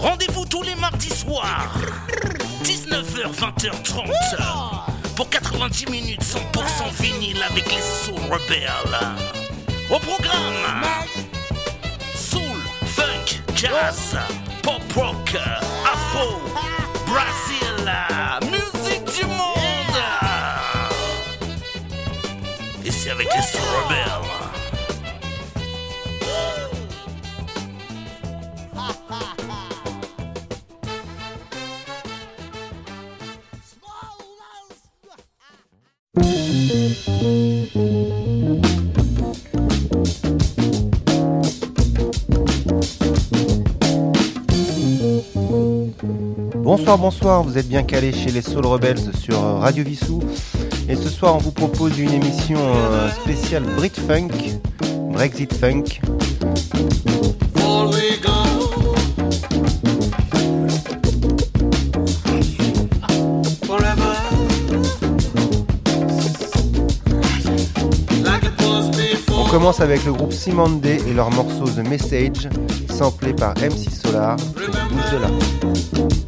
Rendez-vous tous les mardis soirs, 19h, 20h30, pour 90 minutes 100% vinyle avec les Soul Rebelles. Au programme, Soul, Funk, Jazz, Pop Rock, Afro, Brazil, musique du monde. Et avec les Soul Rebelles. Bonsoir, bonsoir, vous êtes bien calés chez les Soul Rebels sur euh, Radio Vissou. Et ce soir, on vous propose une émission euh, spéciale Brit Funk, Brexit Funk. On commence avec le groupe Simande et leur morceau The Message, samplé par MC Solar Bouge de là.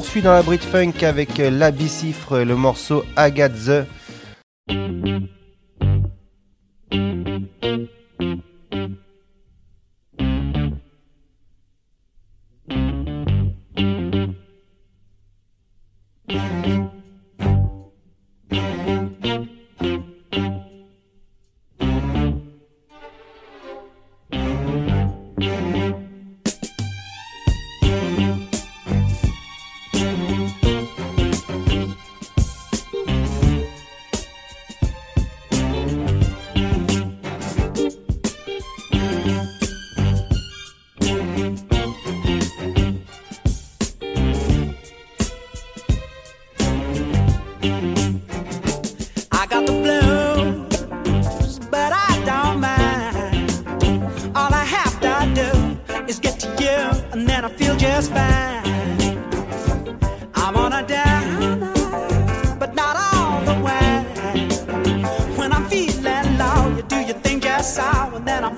Poursuit dans la Brit Funk avec euh, la bicifre, le morceau Agathe sour, and then I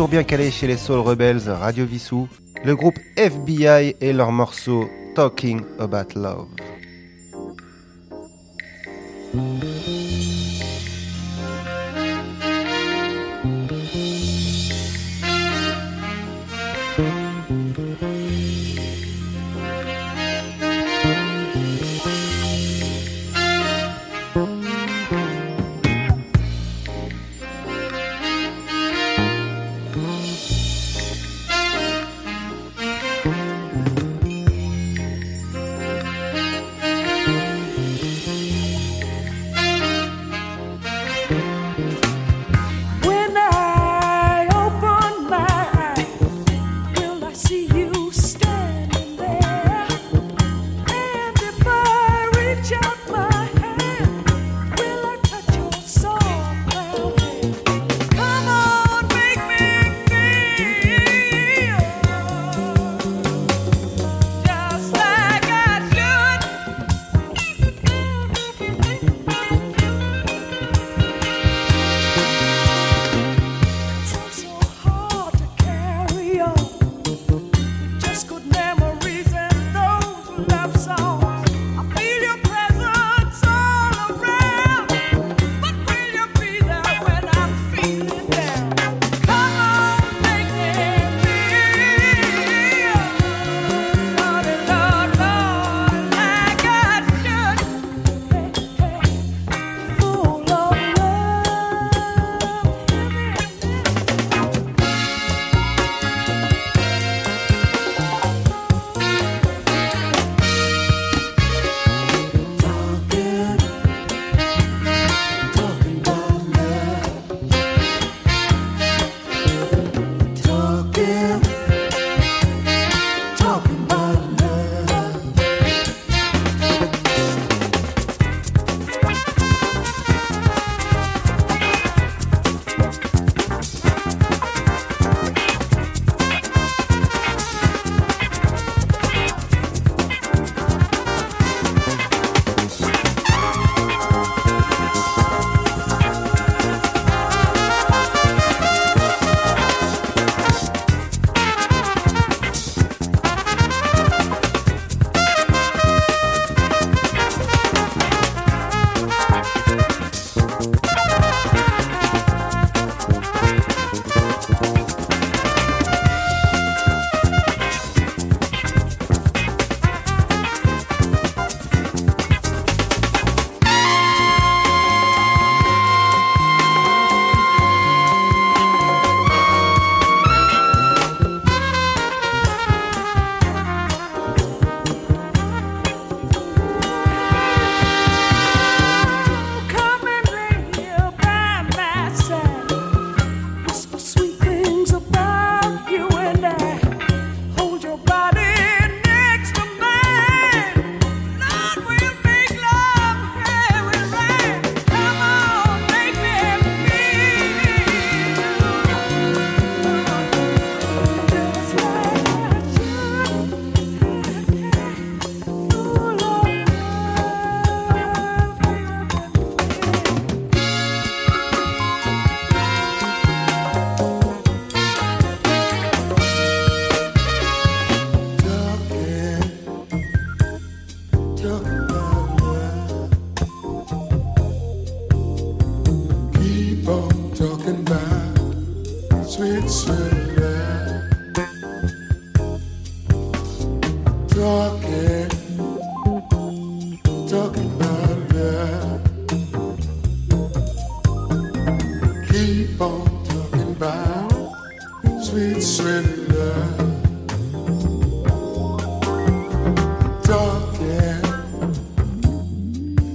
toujours bien calé chez les Soul Rebels, Radio Vissou, le groupe FBI et leur morceau Talking About Love.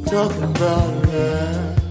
talking about.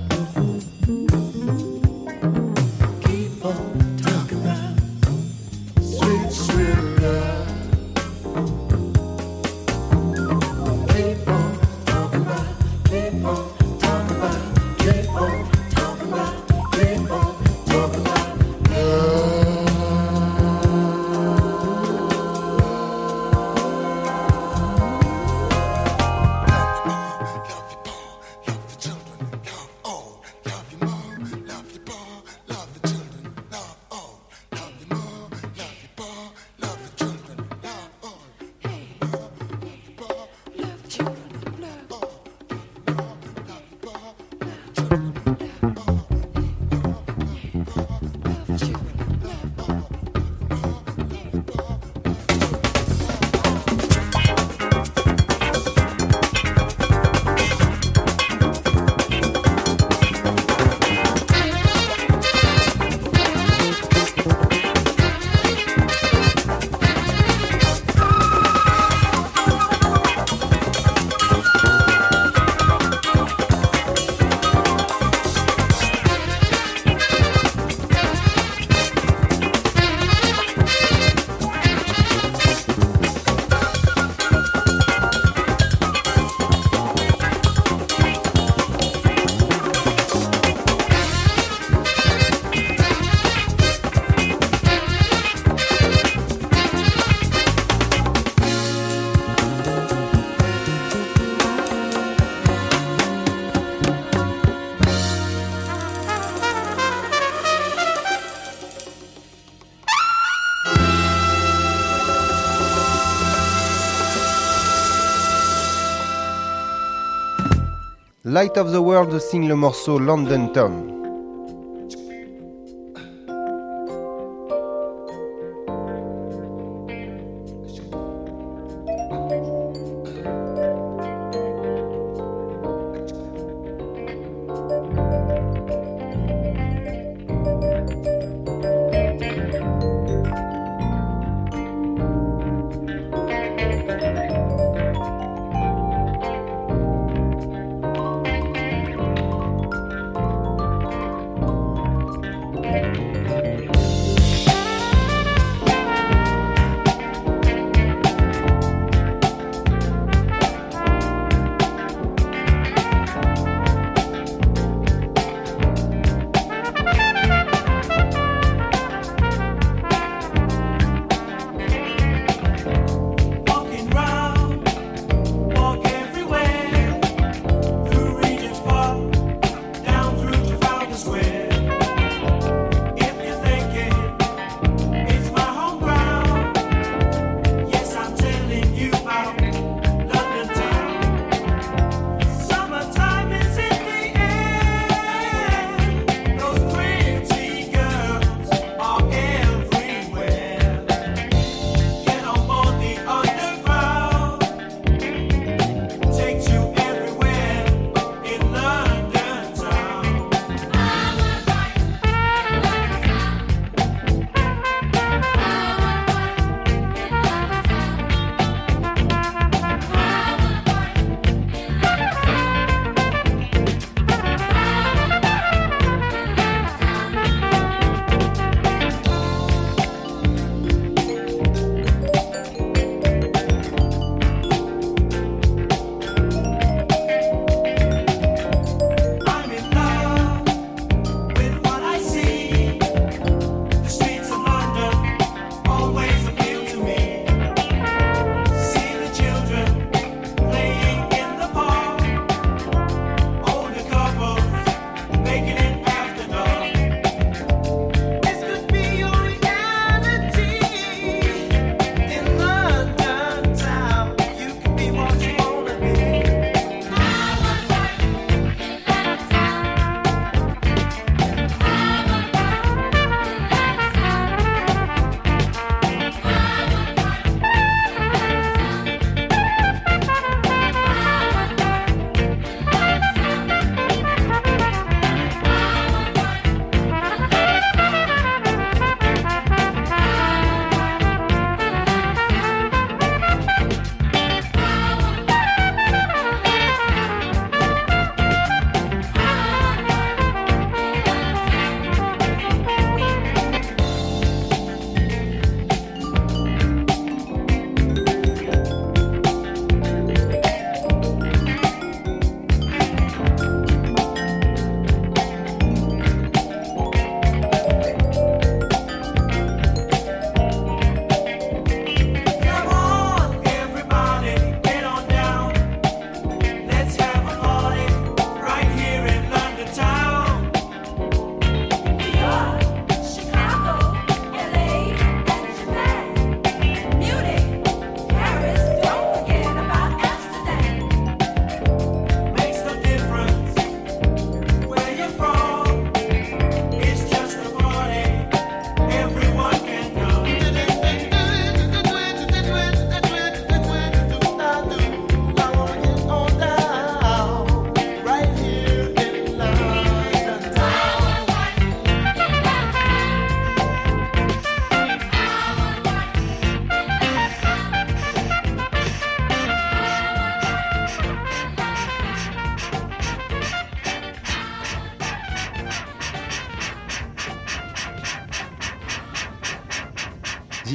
Light of the World signe le morceau London Town.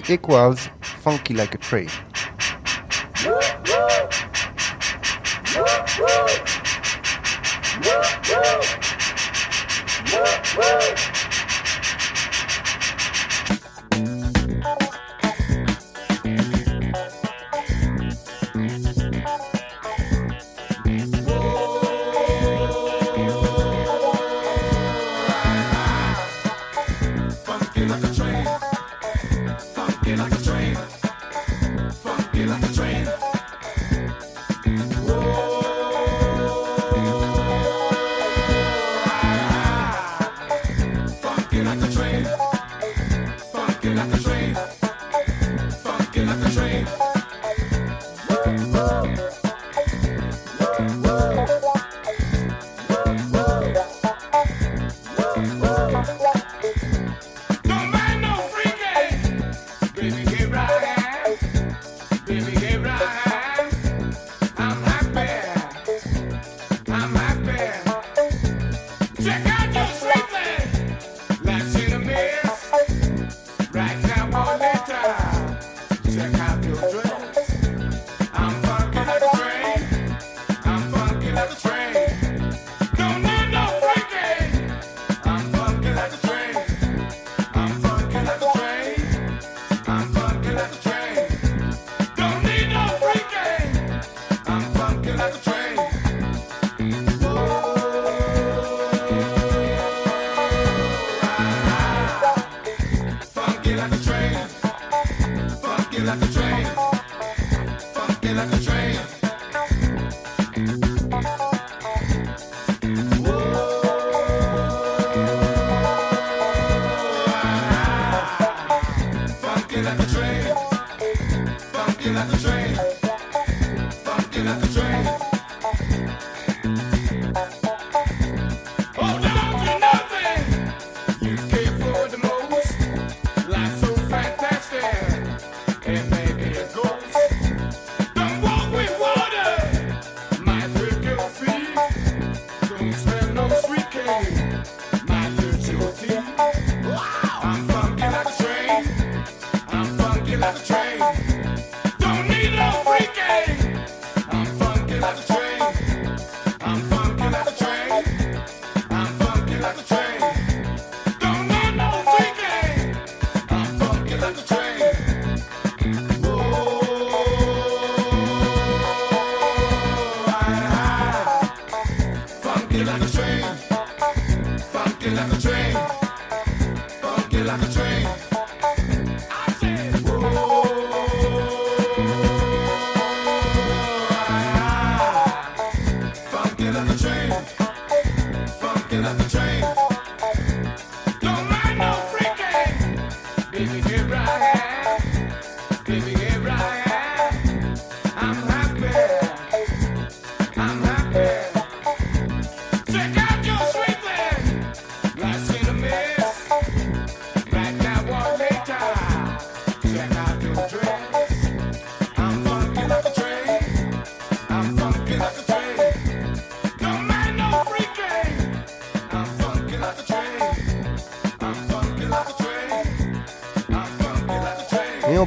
equals funky like a train.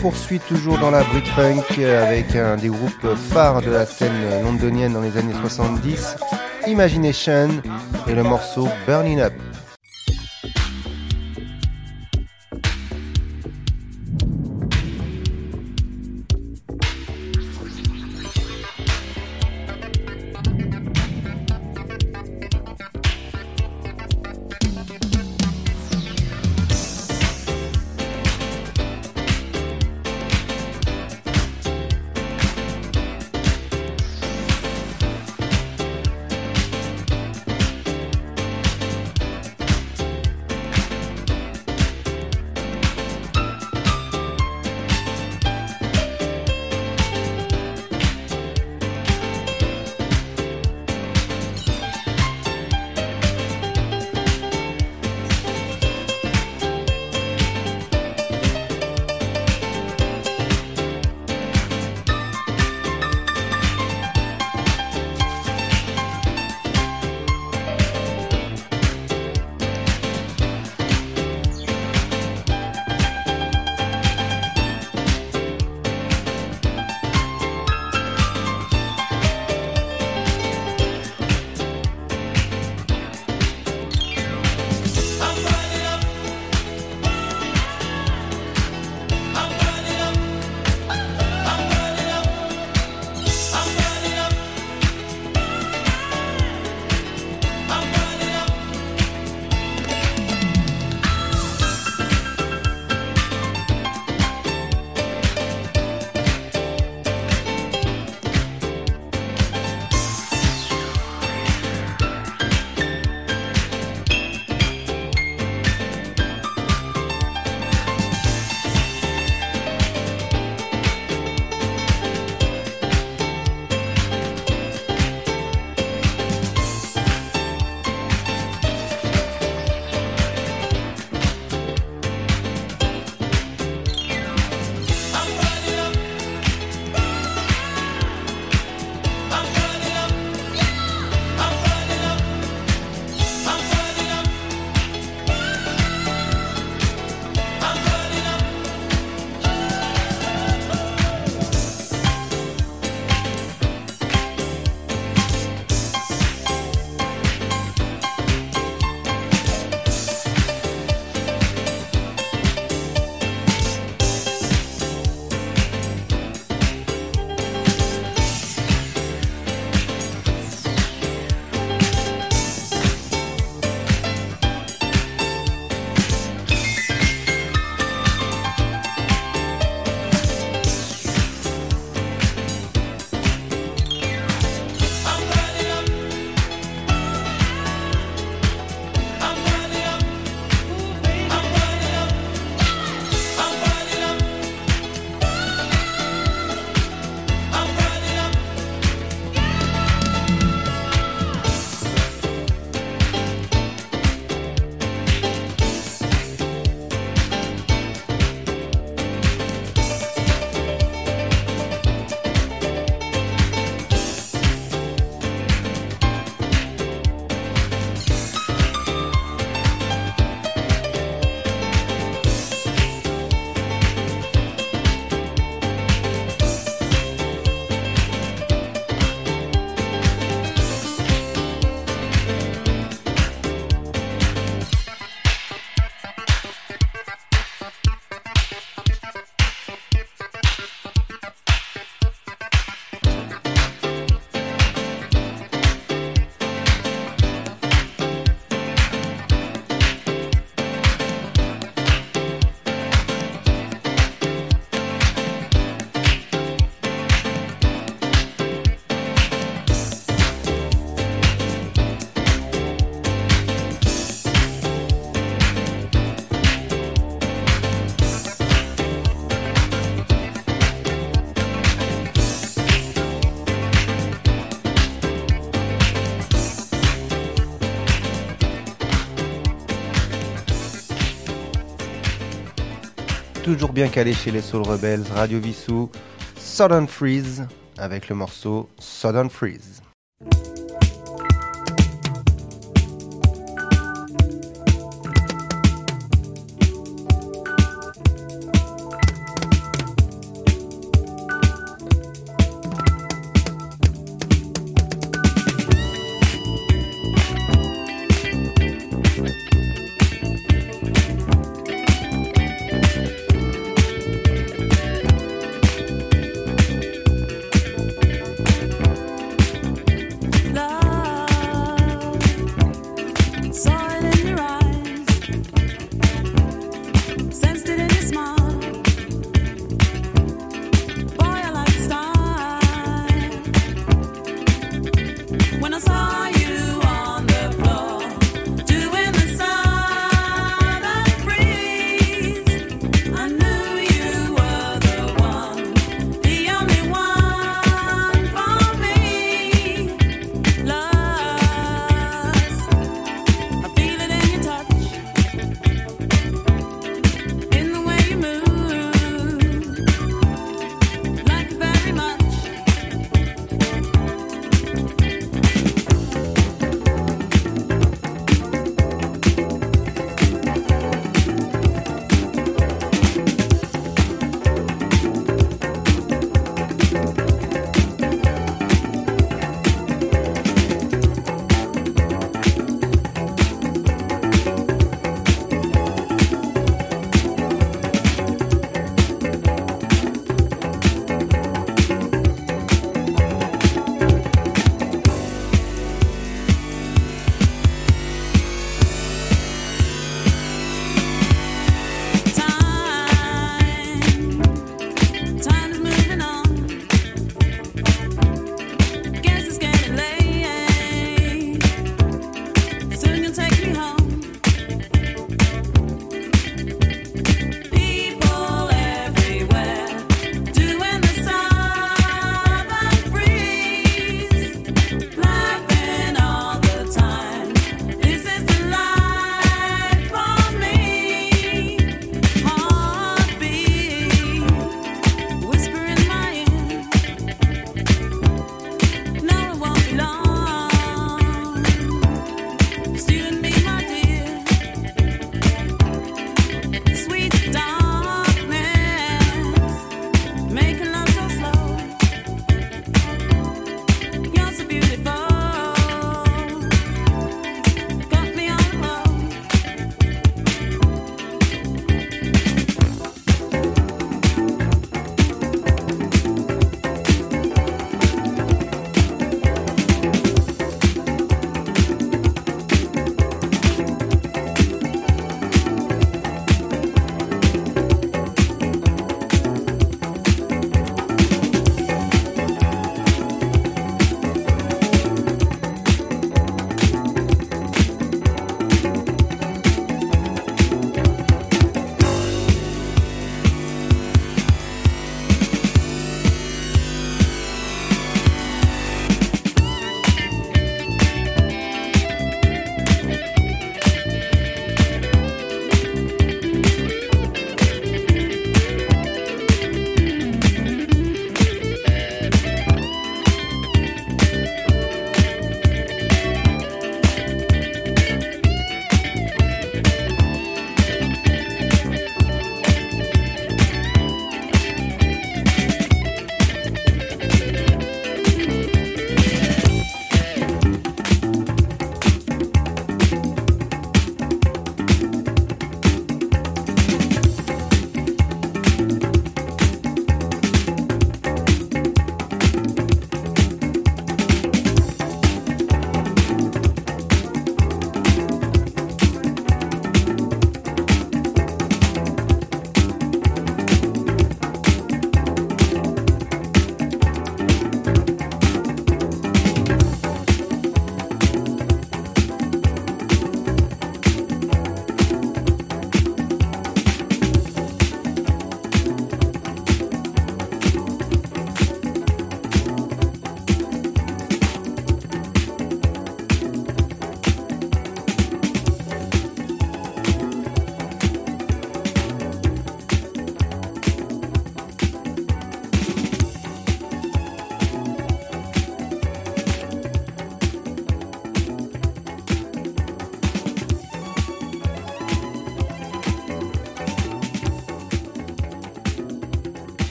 poursuit toujours dans la Brit Funk avec un des groupes phares de la scène londonienne dans les années 70, Imagination et le morceau Burning Up. Toujours bien calé chez les Soul Rebels, Radio Vissou, Southern Freeze, avec le morceau Southern Freeze.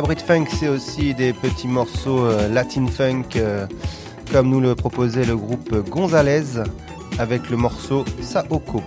La Funk, c'est aussi des petits morceaux euh, Latin Funk, euh, comme nous le proposait le groupe Gonzalez avec le morceau Saoko.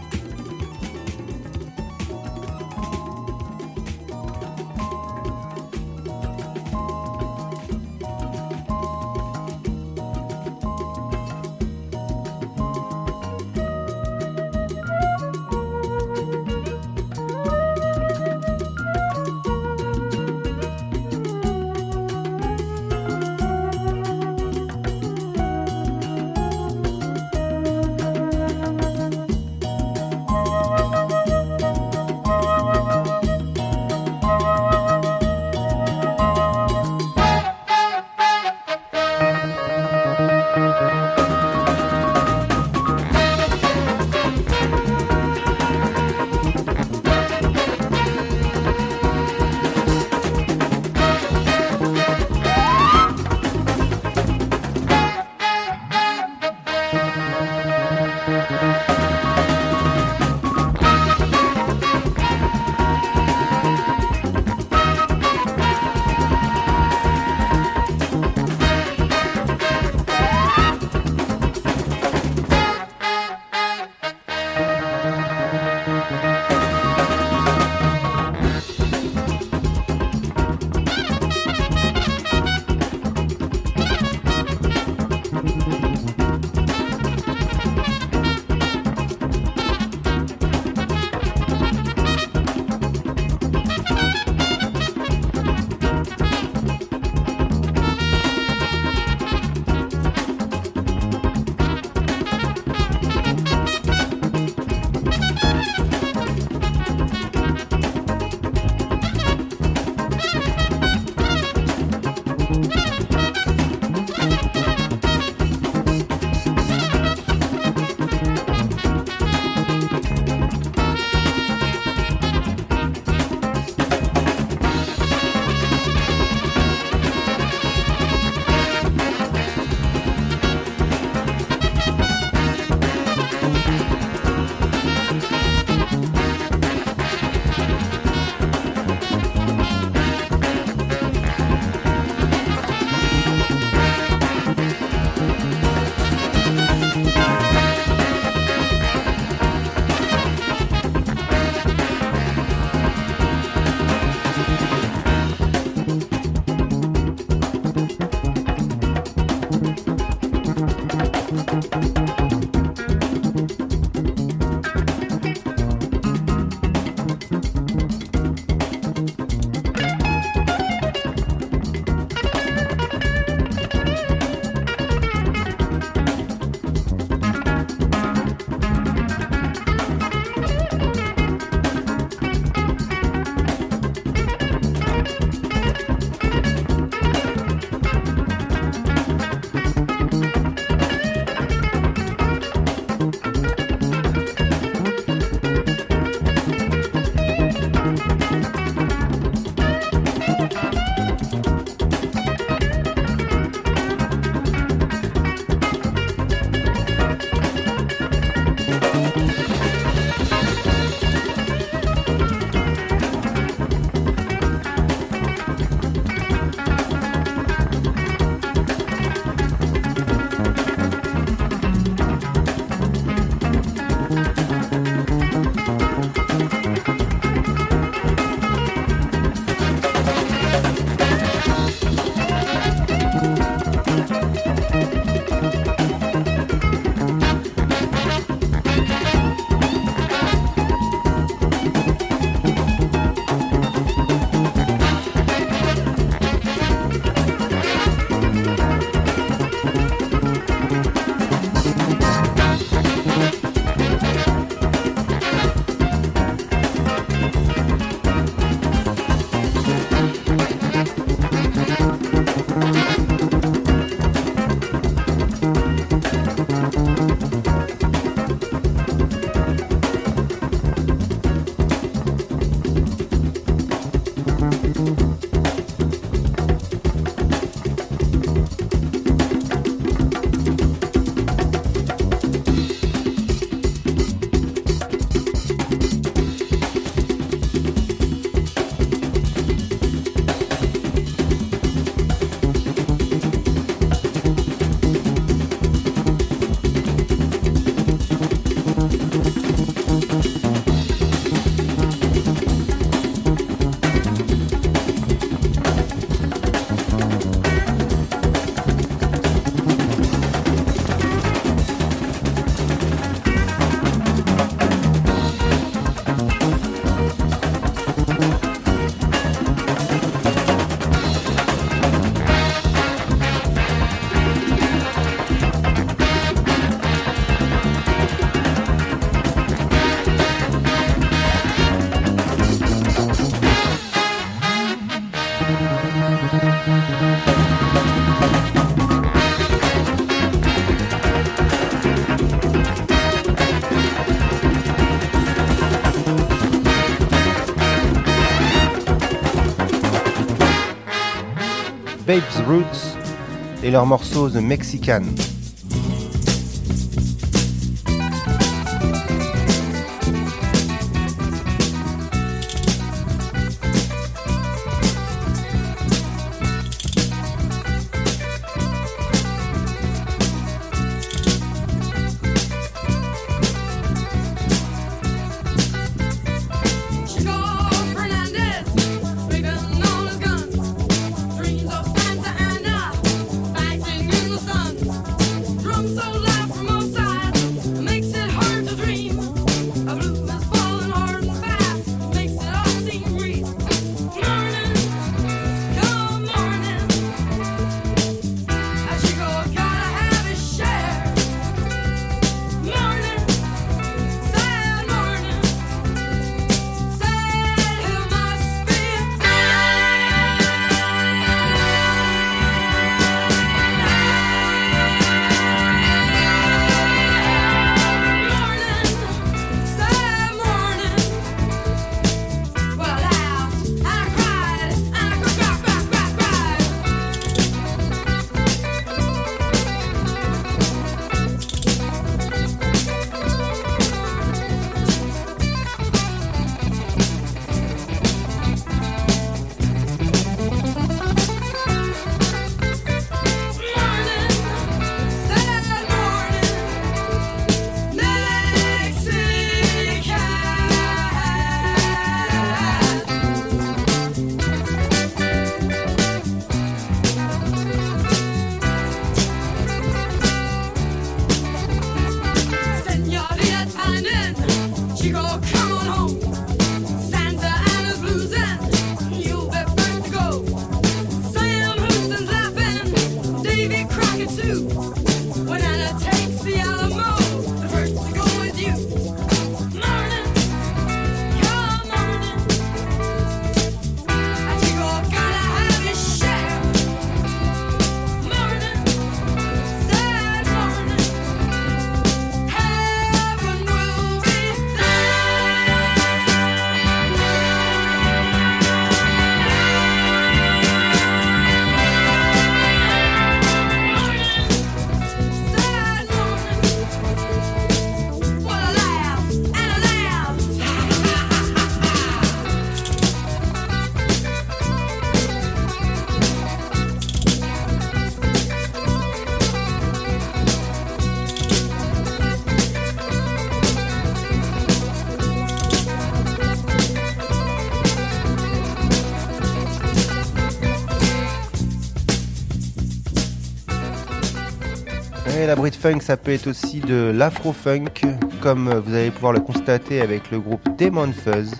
et leur morceau The Mexican. bruit de funk, ça peut être aussi de l'afro-funk, comme vous allez pouvoir le constater avec le groupe Demon Fuzz.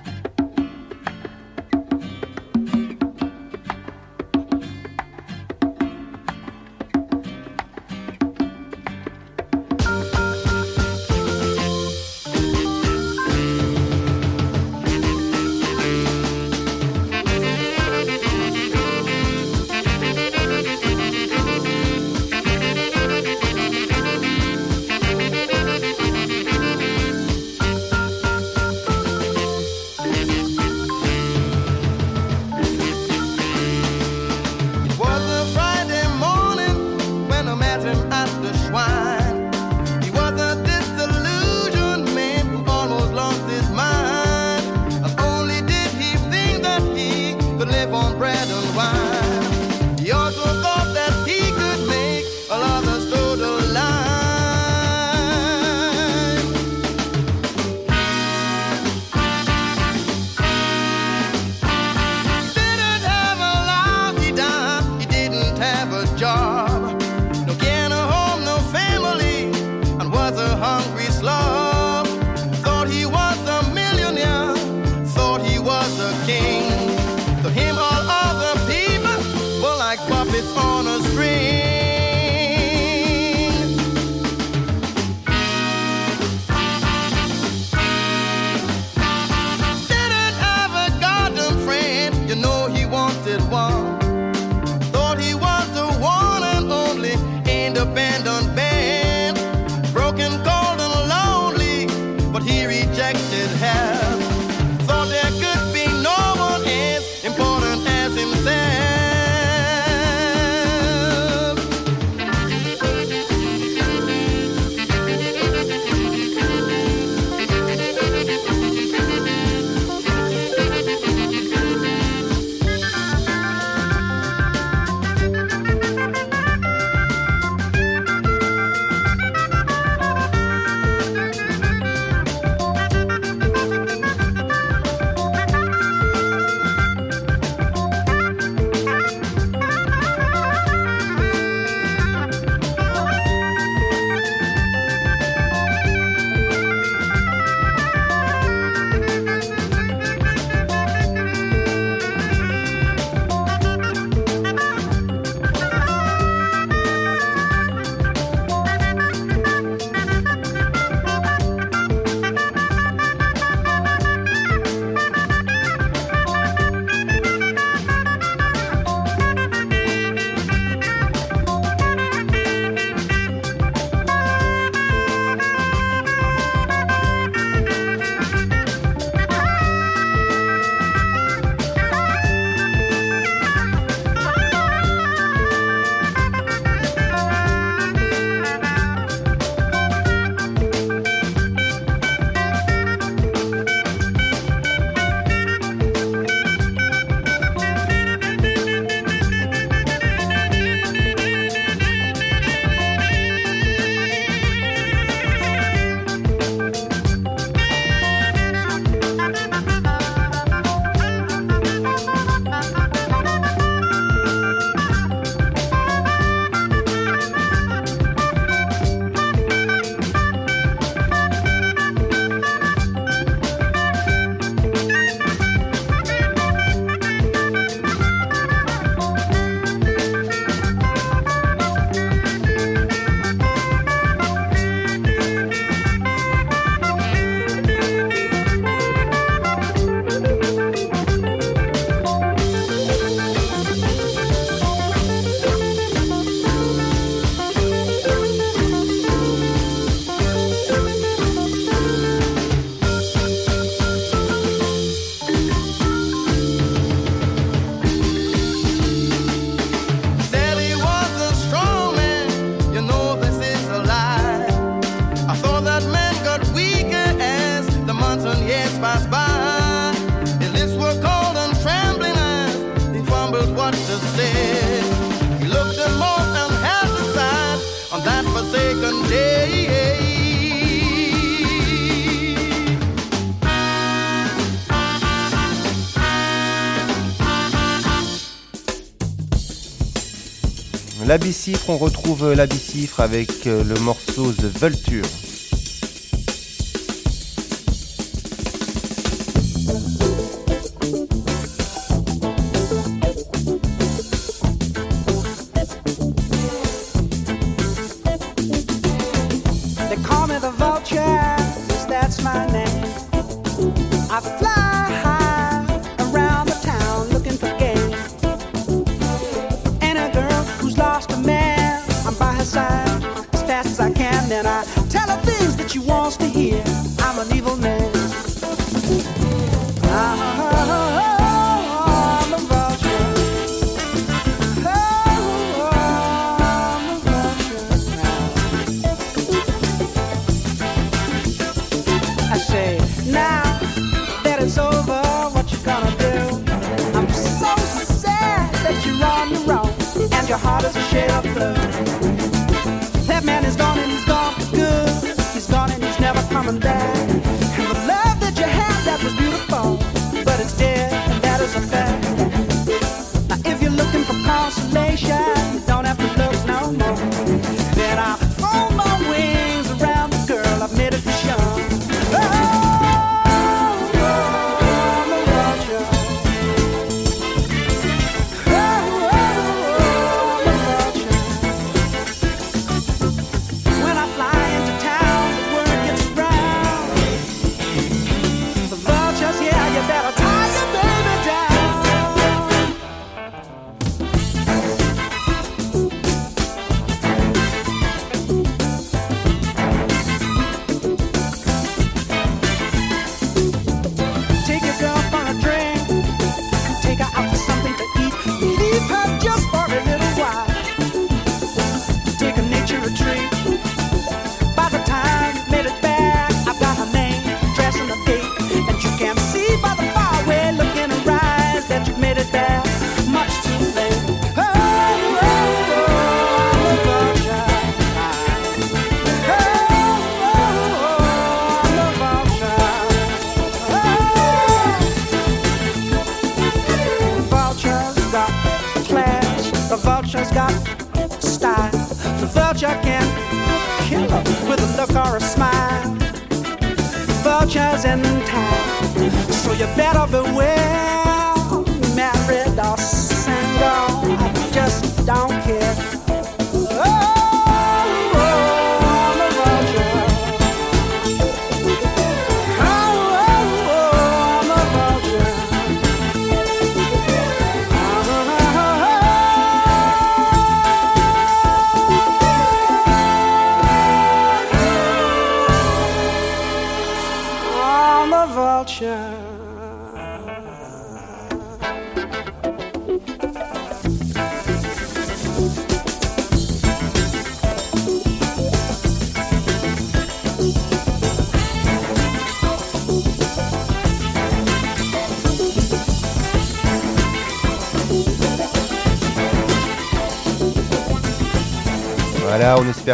On retrouve la avec euh, le morceau The Vulture.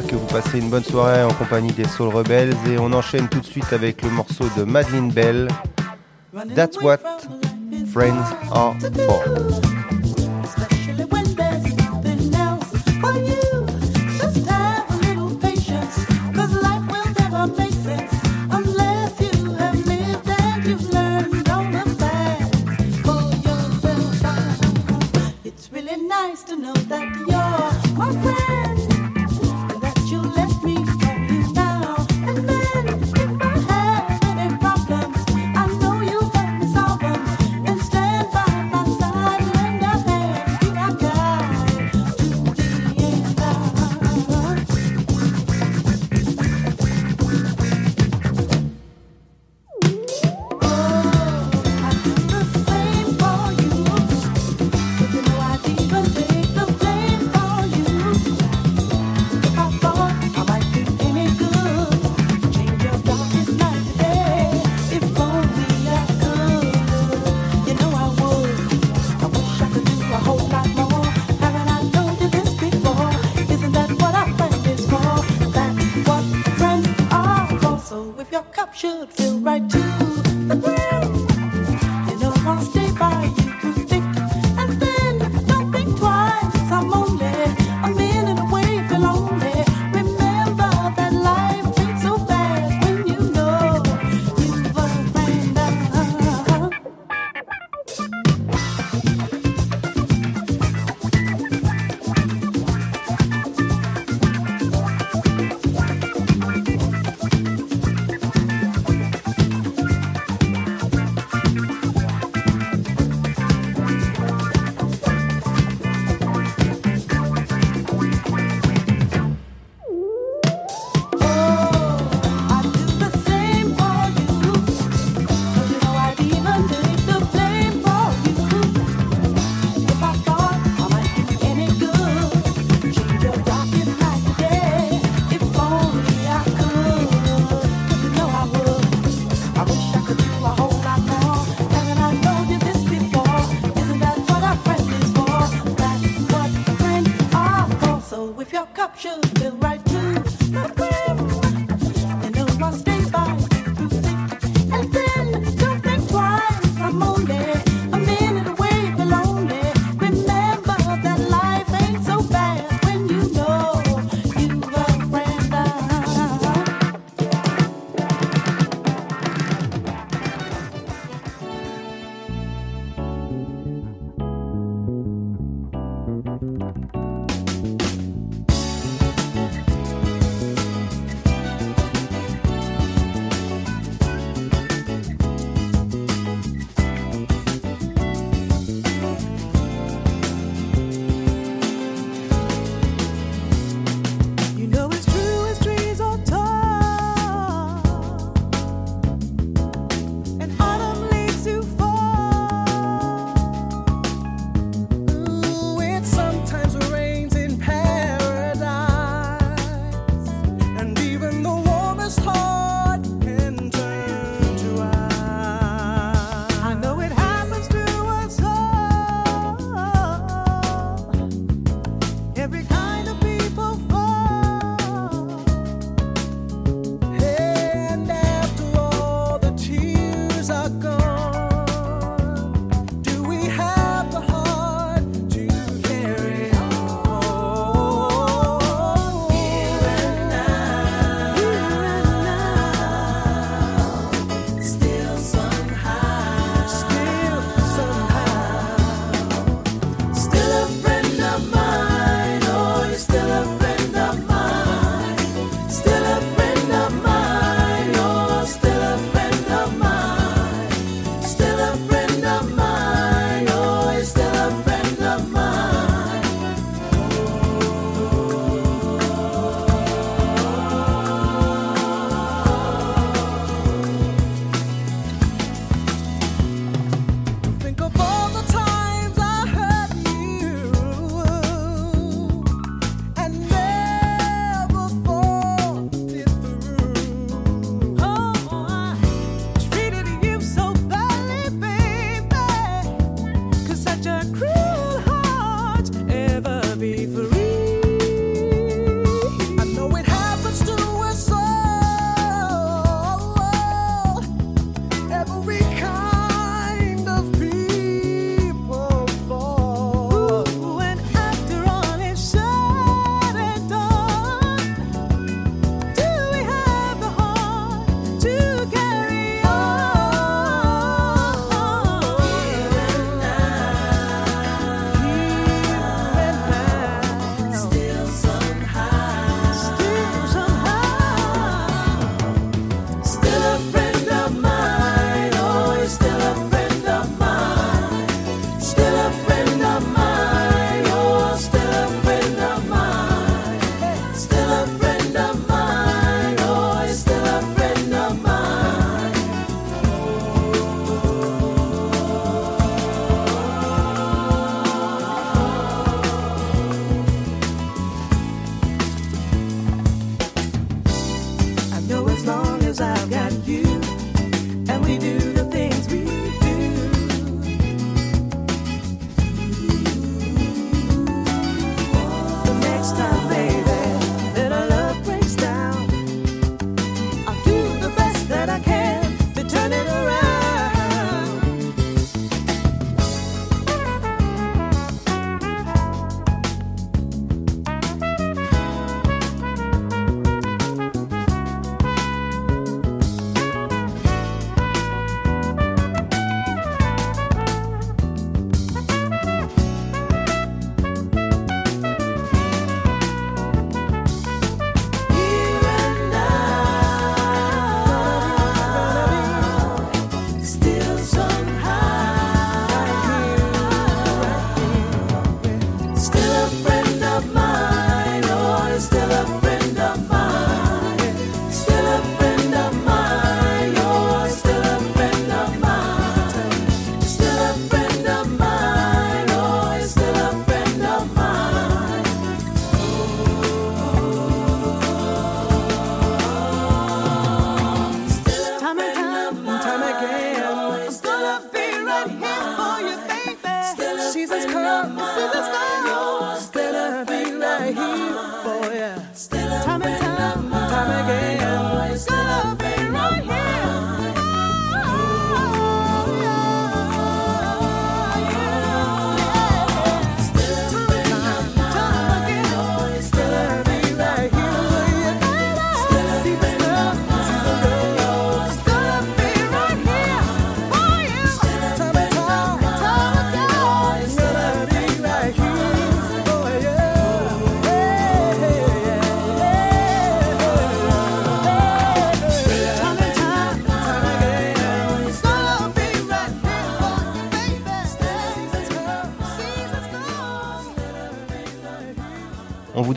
Que vous passez une bonne soirée en compagnie des Soul Rebels et on enchaîne tout de suite avec le morceau de Madeleine Bell. That's what friends are for.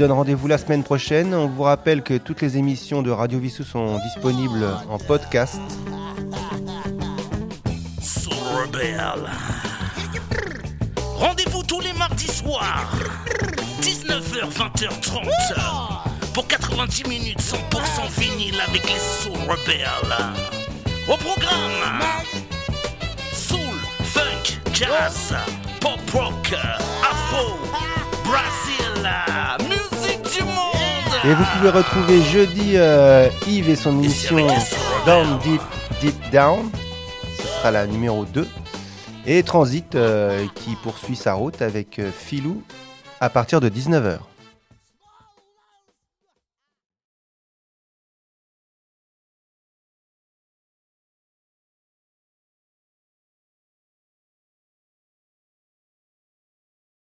rendez-vous la semaine prochaine. On vous rappelle que toutes les émissions de Radio Vissou sont disponibles en podcast. Rendez-vous tous les mardis soirs, 19h-20h30, pour 90 minutes 100% vinyle avec les Soul Rebels. Au programme, Soul, Funk, Jazz, Pop Rock. Et vous pouvez retrouver jeudi euh, Yves et son émission Down Deep Deep Down. Ce sera la numéro 2. Et Transit euh, qui poursuit sa route avec euh, Filou à partir de 19h.